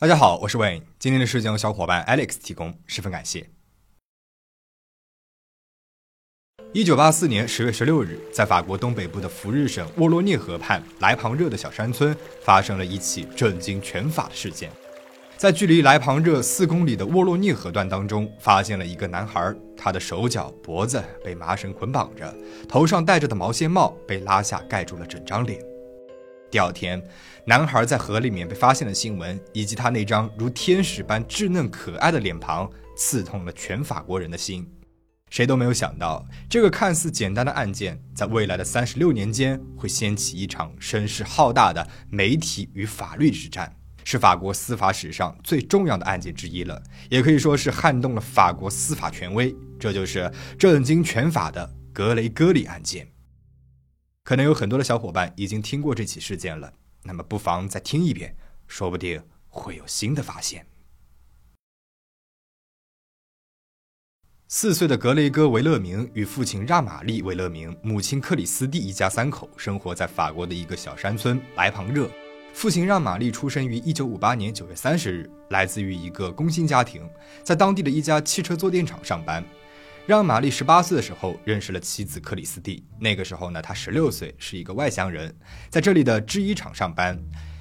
大家好，我是 Wayne。今天的事件由小伙伴 Alex 提供，十分感谢。一九八四年十月十六日，在法国东北部的福日省沃洛涅河畔莱庞热的小山村，发生了一起震惊全法的事件。在距离莱庞热四公里的沃洛涅河段当中，发现了一个男孩，他的手脚、脖子被麻绳捆绑着，头上戴着的毛线帽被拉下，盖住了整张脸。第二天，男孩在河里面被发现的新闻，以及他那张如天使般稚嫩可爱的脸庞，刺痛了全法国人的心。谁都没有想到，这个看似简单的案件，在未来的三十六年间，会掀起一场声势浩大的媒体与法律之战，是法国司法史上最重要的案件之一了，也可以说是撼动了法国司法权威。这就是震惊全法的格雷戈里案件。可能有很多的小伙伴已经听过这起事件了，那么不妨再听一遍，说不定会有新的发现。四岁的格雷戈·维勒明与父亲让·玛丽·维勒明、母亲克里斯蒂一家三口生活在法国的一个小山村白庞热。父亲让·玛丽出生于一九五八年九月三十日，来自于一个工薪家庭，在当地的一家汽车坐垫厂上班。让玛丽十八岁的时候认识了妻子克里斯蒂，那个时候呢，他十六岁，是一个外乡人，在这里的制衣厂上班。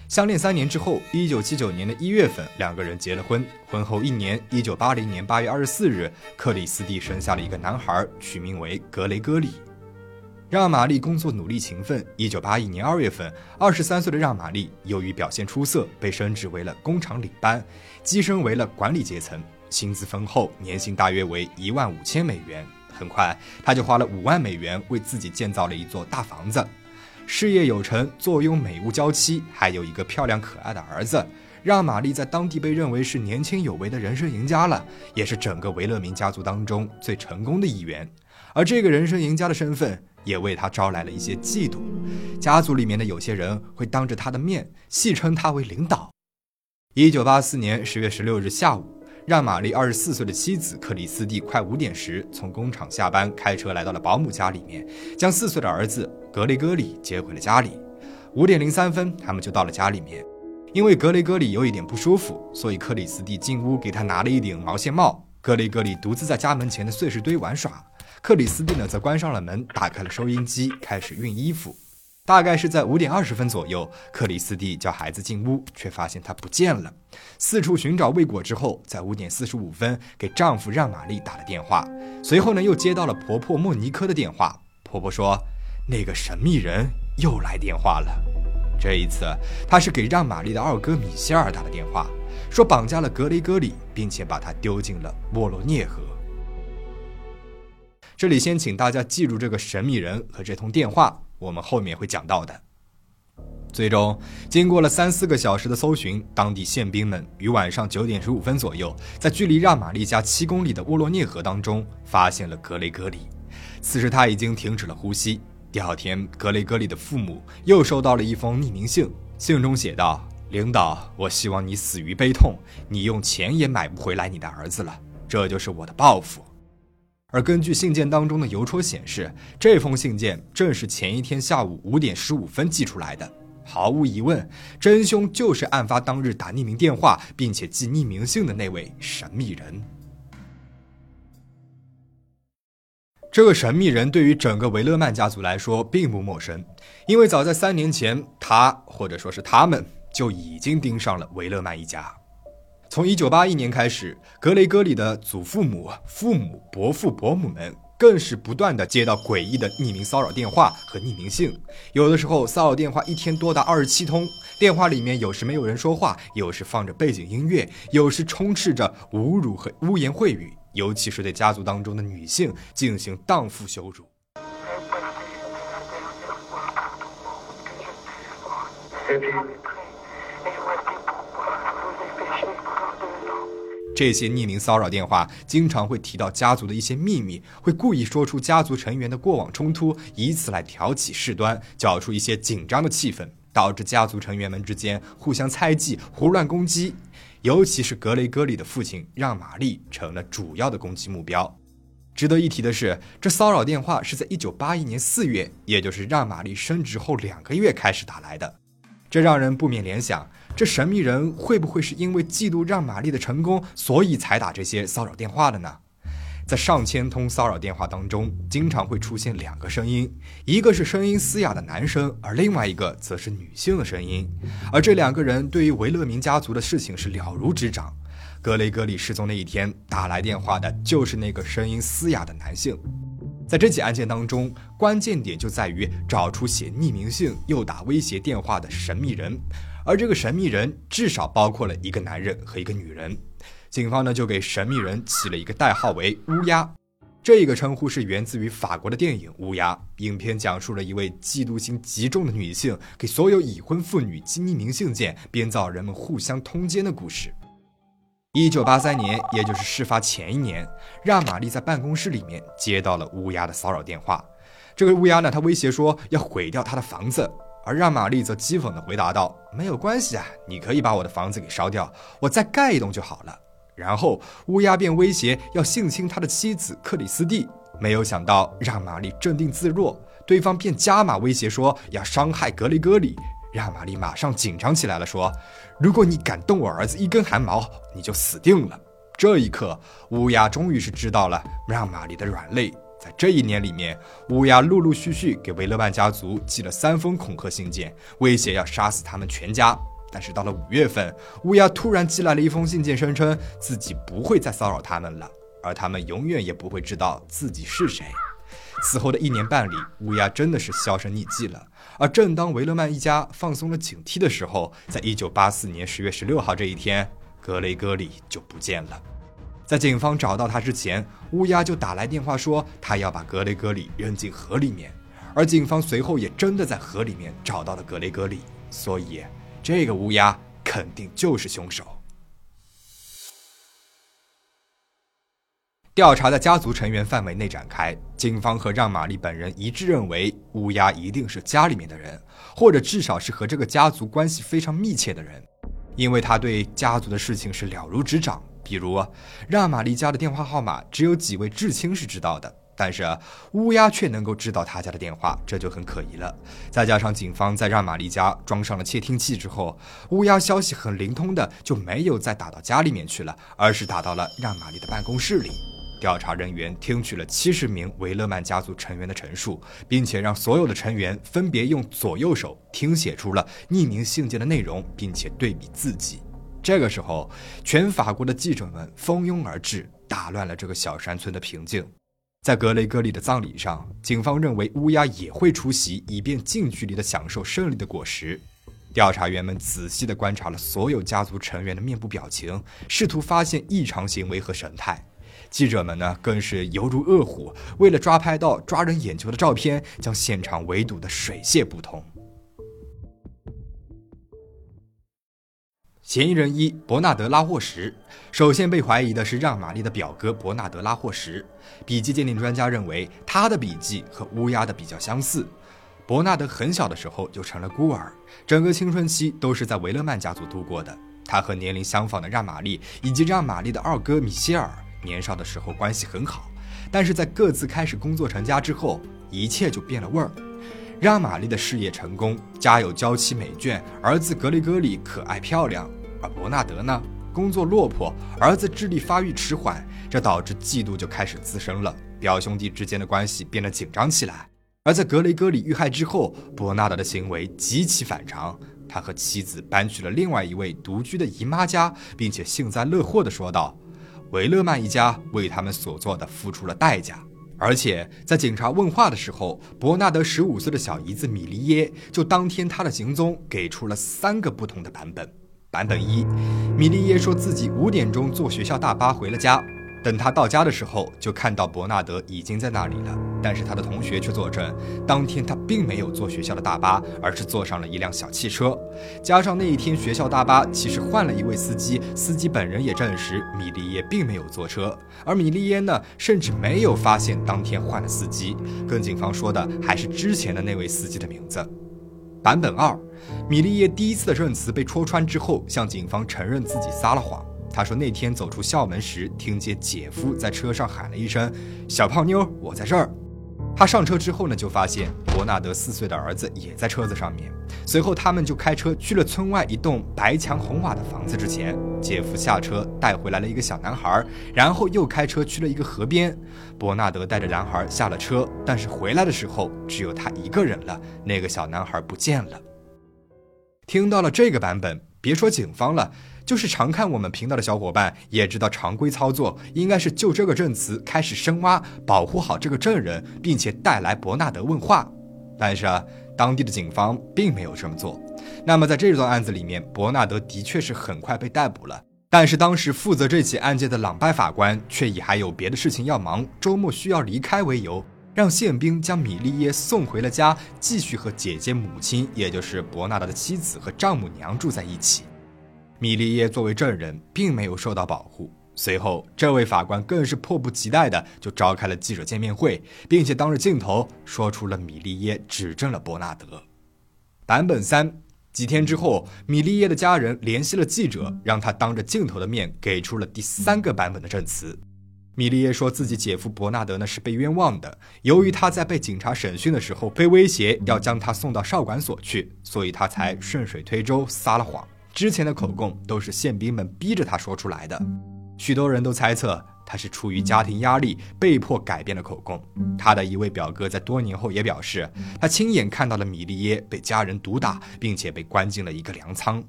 相恋三年之后，一九七九年的一月份，两个人结了婚。婚后一年，一九八零年八月二十四日，克里斯蒂生下了一个男孩，取名为格雷戈里。让玛丽工作努力勤奋。一九八一年二月份，二十三岁的让玛丽由于表现出色，被升职为了工厂领班，跻身为了管理阶层。薪资丰厚，年薪大约为一万五千美元。很快，他就花了五万美元为自己建造了一座大房子，事业有成，坐拥美屋娇妻，还有一个漂亮可爱的儿子，让玛丽在当地被认为是年轻有为的人生赢家了，也是整个维勒明家族当中最成功的一员。而这个人生赢家的身份，也为他招来了一些嫉妒。家族里面的有些人会当着他的面戏称他为领导。一九八四年十月十六日下午。让玛丽二十四岁的妻子克里斯蒂快五点时从工厂下班，开车来到了保姆家里面，将四岁的儿子格雷戈里接回了家里。五点零三分，他们就到了家里面。因为格雷戈里有一点不舒服，所以克里斯蒂进屋给他拿了一顶毛线帽。格雷戈里独自在家门前的碎石堆玩耍，克里斯蒂呢则关上了门，打开了收音机，开始熨衣服。大概是在五点二十分左右，克里斯蒂叫孩子进屋，却发现他不见了。四处寻找未果之后，在五点四十五分给丈夫让玛丽打了电话，随后呢又接到了婆婆莫尼科的电话。婆婆说，那个神秘人又来电话了。这一次他是给让玛丽的二哥米歇尔打了电话，说绑架了格雷戈里，并且把他丢进了沃罗涅河。这里先请大家记住这个神秘人和这通电话。我们后面会讲到的。最终，经过了三四个小时的搜寻，当地宪兵们于晚上九点十五分左右，在距离让玛丽家七公里的沃罗涅河当中发现了格雷戈里。此时他已经停止了呼吸。第二天，格雷戈里的父母又收到了一封匿名信，信中写道：“领导，我希望你死于悲痛，你用钱也买不回来你的儿子了，这就是我的报复。”而根据信件当中的邮戳显示，这封信件正是前一天下午五点十五分寄出来的。毫无疑问，真凶就是案发当日打匿名电话并且寄匿名信的那位神秘人。这个神秘人对于整个维勒曼家族来说并不陌生，因为早在三年前，他或者说是他们就已经盯上了维勒曼一家。从一九八一年开始，格雷戈里的祖父母、父母、伯父、伯母们更是不断的接到诡异的匿名骚扰电话和匿名信。有的时候，骚扰电话一天多达二十七通，电话里面有时没有人说话，有时放着背景音乐，有时充斥着侮辱和污言秽语，尤其是对家族当中的女性进行荡妇羞辱。这些匿名骚扰电话经常会提到家族的一些秘密，会故意说出家族成员的过往冲突，以此来挑起事端，搅出一些紧张的气氛，导致家族成员们之间互相猜忌、胡乱攻击。尤其是格雷戈里的父亲让玛丽成了主要的攻击目标。值得一提的是，这骚扰电话是在1981年4月，也就是让玛丽升职后两个月开始打来的。这让人不免联想：这神秘人会不会是因为嫉妒让玛丽的成功，所以才打这些骚扰电话的呢？在上千通骚扰电话当中，经常会出现两个声音，一个是声音嘶哑的男生，而另外一个则是女性的声音。而这两个人对于维勒明家族的事情是了如指掌。格雷格里失踪那一天，打来电话的就是那个声音嘶哑的男性。在这起案件当中，关键点就在于找出写匿名信又打威胁电话的神秘人，而这个神秘人至少包括了一个男人和一个女人。警方呢就给神秘人起了一个代号为“乌鸦”，这个称呼是源自于法国的电影《乌鸦》。影片讲述了一位嫉妒心极重的女性给所有已婚妇女寄匿名信件，编造人们互相通奸的故事。一九八三年，也就是事发前一年，让玛丽在办公室里面接到了乌鸦的骚扰电话。这个乌鸦呢，他威胁说要毁掉他的房子，而让玛丽则讥讽地回答道：“没有关系啊，你可以把我的房子给烧掉，我再盖一栋就好了。”然后乌鸦便威胁要性侵他的妻子克里斯蒂，没有想到让玛丽镇定自若，对方便加码威胁说要伤害格雷戈里，让玛丽马上紧张起来了，说：“如果你敢动我儿子一根汗毛，你就死定了。”这一刻，乌鸦终于是知道了让玛丽的软肋。在这一年里面，乌鸦陆陆续续给维勒曼家族寄了三封恐吓信件，威胁要杀死他们全家。但是到了五月份，乌鸦突然寄来了一封信件，声称自己不会再骚扰他们了，而他们永远也不会知道自己是谁。此后的一年半里，乌鸦真的是销声匿迹了。而正当维勒曼一家放松了警惕的时候，在一九八四年十月十六号这一天，格雷戈里就不见了。在警方找到他之前，乌鸦就打来电话说他要把格雷戈里扔进河里面，而警方随后也真的在河里面找到了格雷戈里，所以。这个乌鸦肯定就是凶手。调查在家族成员范围内展开，警方和让玛丽本人一致认为，乌鸦一定是家里面的人，或者至少是和这个家族关系非常密切的人，因为他对家族的事情是了如指掌。比如，让玛丽家的电话号码只有几位至亲是知道的。但是乌鸦却能够知道他家的电话，这就很可疑了。再加上警方在让玛丽家装上了窃听器之后，乌鸦消息很灵通的就没有再打到家里面去了，而是打到了让玛丽的办公室里。调查人员听取了七十名维勒曼家族成员的陈述，并且让所有的成员分别用左右手听写出了匿名信件的内容，并且对比字迹。这个时候，全法国的记者们蜂拥而至，打乱了这个小山村的平静。在格雷戈里的葬礼上，警方认为乌鸦也会出席，以便近距离地享受胜利的果实。调查员们仔细地观察了所有家族成员的面部表情，试图发现异常行为和神态。记者们呢，更是犹如饿虎，为了抓拍到抓人眼球的照片，将现场围堵得水泄不通。嫌疑人一伯纳德·拉霍什，首先被怀疑的是让玛丽的表哥伯纳德·拉霍什。笔迹鉴定专家认为，他的笔迹和乌鸦的比较相似。伯纳德很小的时候就成了孤儿，整个青春期都是在维勒曼家族度过的。他和年龄相仿的让玛丽以及让玛丽的二哥米歇尔年少的时候关系很好，但是在各自开始工作成家之后，一切就变了味儿。让玛丽的事业成功，家有娇妻美眷，儿子格雷戈里可爱漂亮。而伯纳德呢，工作落魄，儿子智力发育迟缓，这导致嫉妒就开始滋生了，表兄弟之间的关系变得紧张起来。而在格雷戈里遇害之后，伯纳德的行为极其反常，他和妻子搬去了另外一位独居的姨妈家，并且幸灾乐祸地说道：“维勒曼一家为他们所做的付出了代价。”而且在警察问话的时候，伯纳德十五岁的小姨子米利耶就当天他的行踪给出了三个不同的版本。版本一，米利耶说自己五点钟坐学校大巴回了家，等他到家的时候，就看到伯纳德已经在那里了。但是他的同学却作证，当天他并没有坐学校的大巴，而是坐上了一辆小汽车。加上那一天学校大巴其实换了一位司机，司机本人也证实米利耶并没有坐车。而米利耶呢，甚至没有发现当天换了司机，跟警方说的还是之前的那位司机的名字。版本二，米利叶第一次的证词被戳穿之后，向警方承认自己撒了谎。他说那天走出校门时，听见姐夫在车上喊了一声“小胖妞，我在这儿”。他上车之后呢，就发现伯纳德四岁的儿子也在车子上面。随后，他们就开车去了村外一栋白墙红瓦的房子之前。姐夫下车带回来了一个小男孩，然后又开车去了一个河边。伯纳德带着男孩下了车，但是回来的时候只有他一个人了，那个小男孩不见了。听到了这个版本，别说警方了。就是常看我们频道的小伙伴也知道，常规操作应该是就这个证词开始深挖，保护好这个证人，并且带来伯纳德问话。但是啊，当地的警方并没有这么做。那么在这段案子里面，伯纳德的确是很快被逮捕了。但是当时负责这起案件的朗拜法官却以还有别的事情要忙，周末需要离开为由，让宪兵将米利耶送回了家，继续和姐姐、母亲，也就是伯纳德的妻子和丈母娘住在一起。米利耶作为证人，并没有受到保护。随后，这位法官更是迫不及待的就召开了记者见面会，并且当着镜头说出了米利耶指证了伯纳德。版本三，几天之后，米利耶的家人联系了记者，让他当着镜头的面给出了第三个版本的证词。米利耶说自己姐夫伯纳德呢是被冤枉的，由于他在被警察审讯的时候被威胁要将他送到少管所去，所以他才顺水推舟撒了谎。之前的口供都是宪兵们逼着他说出来的，许多人都猜测他是出于家庭压力被迫改变了口供。他的一位表哥在多年后也表示，他亲眼看到了米利耶被家人毒打，并且被关进了一个粮仓。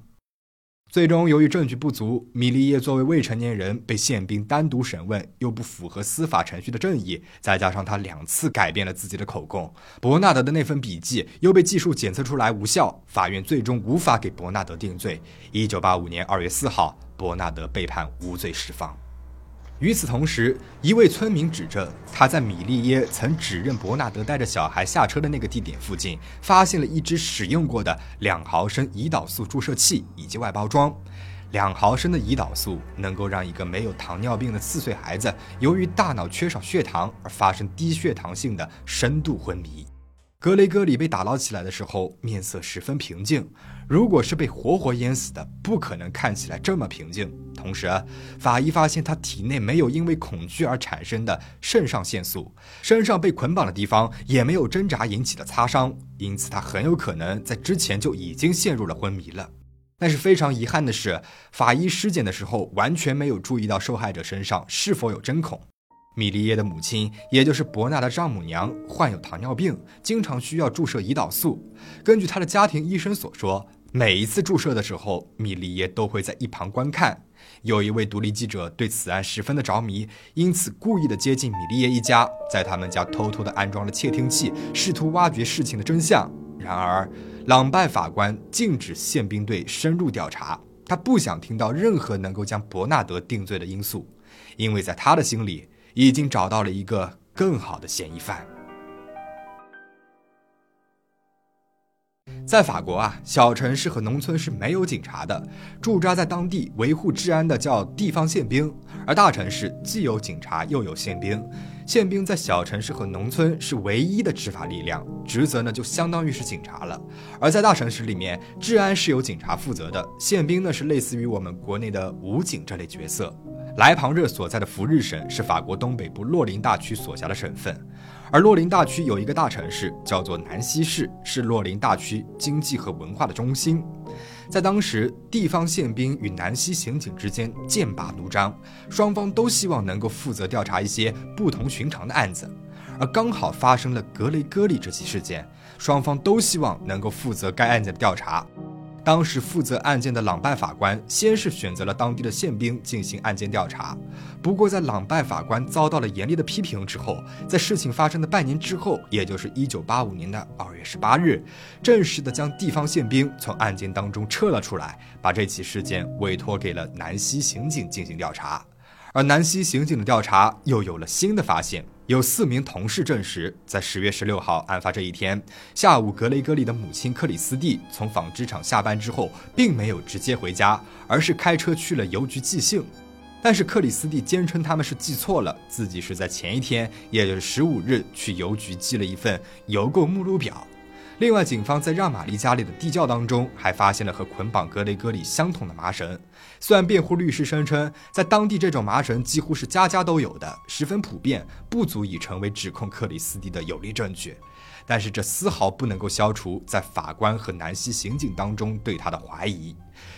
最终，由于证据不足，米利耶作为未成年人被宪兵单独审问，又不符合司法程序的正义，再加上他两次改变了自己的口供，伯纳德的那份笔记又被技术检测出来无效，法院最终无法给伯纳德定罪。一九八五年二月四号，伯纳德被判无罪释放。与此同时，一位村民指证他在米利耶曾指认伯纳德带着小孩下车的那个地点附近，发现了一支使用过的两毫升胰岛素注射器以及外包装。两毫升的胰岛素能够让一个没有糖尿病的四岁孩子，由于大脑缺少血糖而发生低血糖性的深度昏迷。格雷戈里被打捞起来的时候，面色十分平静。如果是被活活淹死的，不可能看起来这么平静。同时，法医发现他体内没有因为恐惧而产生的肾上腺素，身上被捆绑的地方也没有挣扎引起的擦伤，因此他很有可能在之前就已经陷入了昏迷了。但是非常遗憾的是，法医尸检的时候完全没有注意到受害者身上是否有针孔。米利耶的母亲，也就是伯纳的丈母娘，患有糖尿病，经常需要注射胰岛素。根据他的家庭医生所说，每一次注射的时候，米利耶都会在一旁观看。有一位独立记者对此案十分的着迷，因此故意的接近米利耶一家，在他们家偷偷的安装了窃听器，试图挖掘事情的真相。然而，朗拜法官禁止宪兵队深入调查，他不想听到任何能够将伯纳德定罪的因素，因为在他的心里。已经找到了一个更好的嫌疑犯。在法国啊，小城市和农村是没有警察的，驻扎在当地维护治安的叫地方宪兵；而大城市既有警察又有宪兵。宪兵在小城市和农村是唯一的执法力量，职责呢就相当于是警察了。而在大城市里面，治安是由警察负责的，宪兵呢是类似于我们国内的武警这类角色。莱庞热所在的福日省是法国东北部洛林大区所辖的省份，而洛林大区有一个大城市叫做南希市，是洛林大区经济和文化的中心。在当时，地方宪兵与南希刑警之间剑拔弩张，双方都希望能够负责调查一些不同寻常的案子，而刚好发生了格雷戈利这起事件，双方都希望能够负责该案件的调查。当时负责案件的朗拜法官先是选择了当地的宪兵进行案件调查，不过在朗拜法官遭到了严厉的批评之后，在事情发生的半年之后，也就是一九八五年的二月十八日，正式的将地方宪兵从案件当中撤了出来，把这起事件委托给了南溪刑警进行调查。而南溪刑警的调查又有了新的发现。有四名同事证实，在十月十六号案发这一天下午，格雷戈里的母亲克里斯蒂从纺织厂下班之后，并没有直接回家，而是开车去了邮局寄信。但是克里斯蒂坚称他们是寄错了，自己是在前一天，也就是十五日去邮局寄了一份邮购目录表。另外，警方在让玛丽家里的地窖当中还发现了和捆绑格雷戈里相同的麻绳。虽然辩护律师声称，在当地这种麻绳几乎是家家都有的，十分普遍，不足以成为指控克里斯蒂的有力证据，但是这丝毫不能够消除在法官和南希刑警当中对他的怀疑。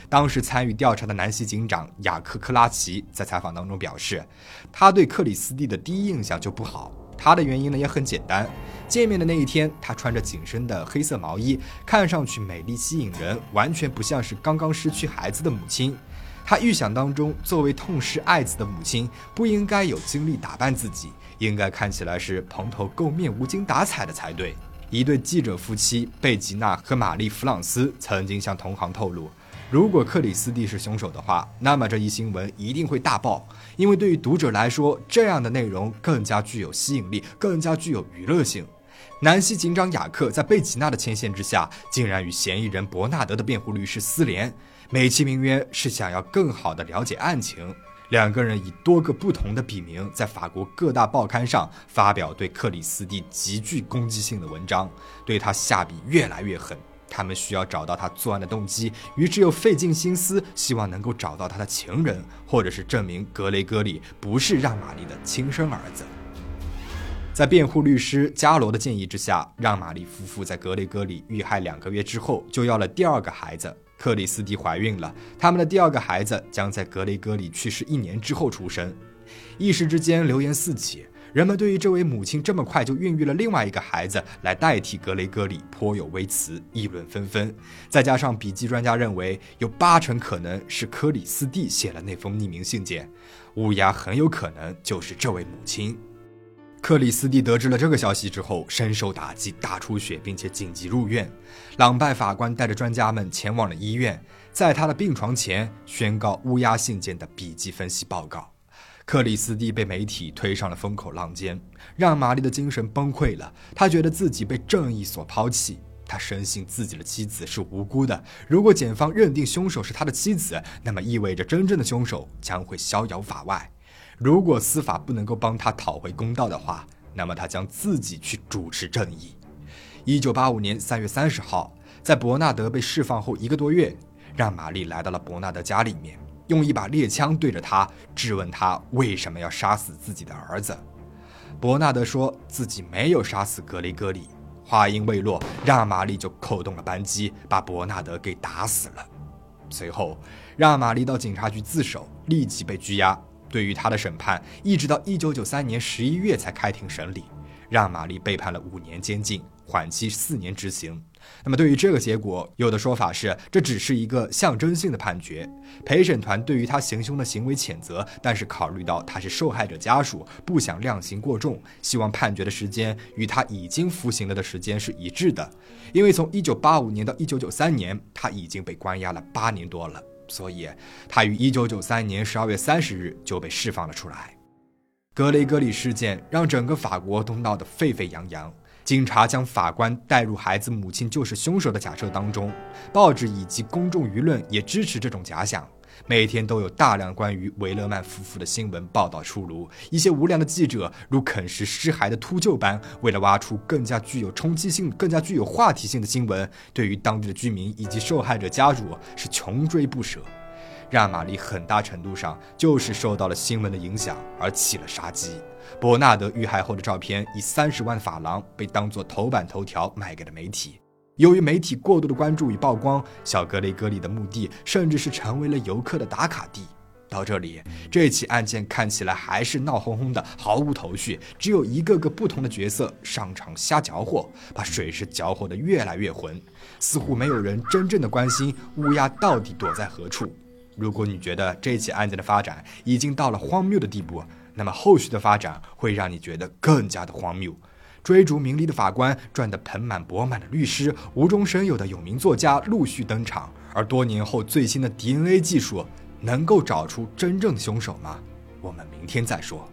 当时参与调查的南希警长雅克克拉奇在采访当中表示，他对克里斯蒂的第一印象就不好。他的原因呢也很简单，见面的那一天，他穿着紧身的黑色毛衣，看上去美丽吸引人，完全不像是刚刚失去孩子的母亲。他预想当中，作为痛失爱子的母亲，不应该有精力打扮自己，应该看起来是蓬头垢面、无精打采的才对。一对记者夫妻贝吉娜和玛丽弗朗斯曾经向同行透露。如果克里斯蒂是凶手的话，那么这一新闻一定会大爆，因为对于读者来说，这样的内容更加具有吸引力，更加具有娱乐性。南希警长雅克在贝吉娜的牵线之下，竟然与嫌疑人伯纳德的辩护律师私联，美其名曰是想要更好的了解案情。两个人以多个不同的笔名，在法国各大报刊上发表对克里斯蒂极具攻击性的文章，对他下笔越来越狠。他们需要找到他作案的动机，于是又费尽心思，希望能够找到他的情人，或者是证明格雷戈里不是让玛丽的亲生儿子。在辩护律师加罗的建议之下，让玛丽夫妇在格雷戈里遇害两个月之后，就要了第二个孩子。克里斯蒂怀孕了，他们的第二个孩子将在格雷戈里去世一年之后出生。一时之间，流言四起。人们对于这位母亲这么快就孕育了另外一个孩子来代替格雷戈里颇有微词，议论纷纷。再加上笔记专家认为有八成可能是克里斯蒂写了那封匿名信件，乌鸦很有可能就是这位母亲。克里斯蒂得知了这个消息之后，深受打击，大出血，并且紧急入院。朗拜法官带着专家们前往了医院，在他的病床前宣告乌鸦信件的笔迹分析报告。克里斯蒂被媒体推上了风口浪尖，让玛丽的精神崩溃了。他觉得自己被正义所抛弃，他深信自己的妻子是无辜的。如果检方认定凶手是他的妻子，那么意味着真正的凶手将会逍遥法外。如果司法不能够帮他讨回公道的话，那么他将自己去主持正义。一九八五年三月三十号，在伯纳德被释放后一个多月，让玛丽来到了伯纳德家里面。用一把猎枪对着他质问他为什么要杀死自己的儿子。伯纳德说自己没有杀死格雷戈里。话音未落，让玛丽就扣动了扳机，把伯纳德给打死了。随后，让玛丽到警察局自首，立即被拘押。对于他的审判，一直到一九九三年十一月才开庭审理，让玛丽被判了五年监禁，缓期四年执行。那么，对于这个结果，有的说法是这只是一个象征性的判决。陪审团对于他行凶的行为谴责，但是考虑到他是受害者家属，不想量刑过重，希望判决的时间与他已经服刑了的时间是一致的。因为从1985年到1993年，他已经被关押了八年多了，所以他于1993年12月30日就被释放了出来。格雷戈里事件让整个法国都闹得沸沸扬扬。警察将法官带入孩子母亲就是凶手的假设当中，报纸以及公众舆论也支持这种假想。每天都有大量关于维勒曼夫妇的新闻报道出炉，一些无良的记者如啃食尸骸的秃鹫般，为了挖出更加具有冲击性、更加具有话题性的新闻，对于当地的居民以及受害者家属是穷追不舍。让玛丽很大程度上就是受到了新闻的影响而起了杀机。伯纳德遇害后的照片以三十万法郎被当作头版头条卖给了媒体。由于媒体过度的关注与曝光，小格雷戈里的墓地甚至是成为了游客的打卡地。到这里，这起案件看起来还是闹哄哄的，毫无头绪，只有一个个不同的角色上场瞎搅和，把水是搅和的越来越浑，似乎没有人真正的关心乌鸦到底躲在何处。如果你觉得这起案件的发展已经到了荒谬的地步，那么后续的发展会让你觉得更加的荒谬。追逐名利的法官，赚得盆满钵满的律师，无中生有的有名作家陆续登场。而多年后最新的 DNA 技术能够找出真正的凶手吗？我们明天再说。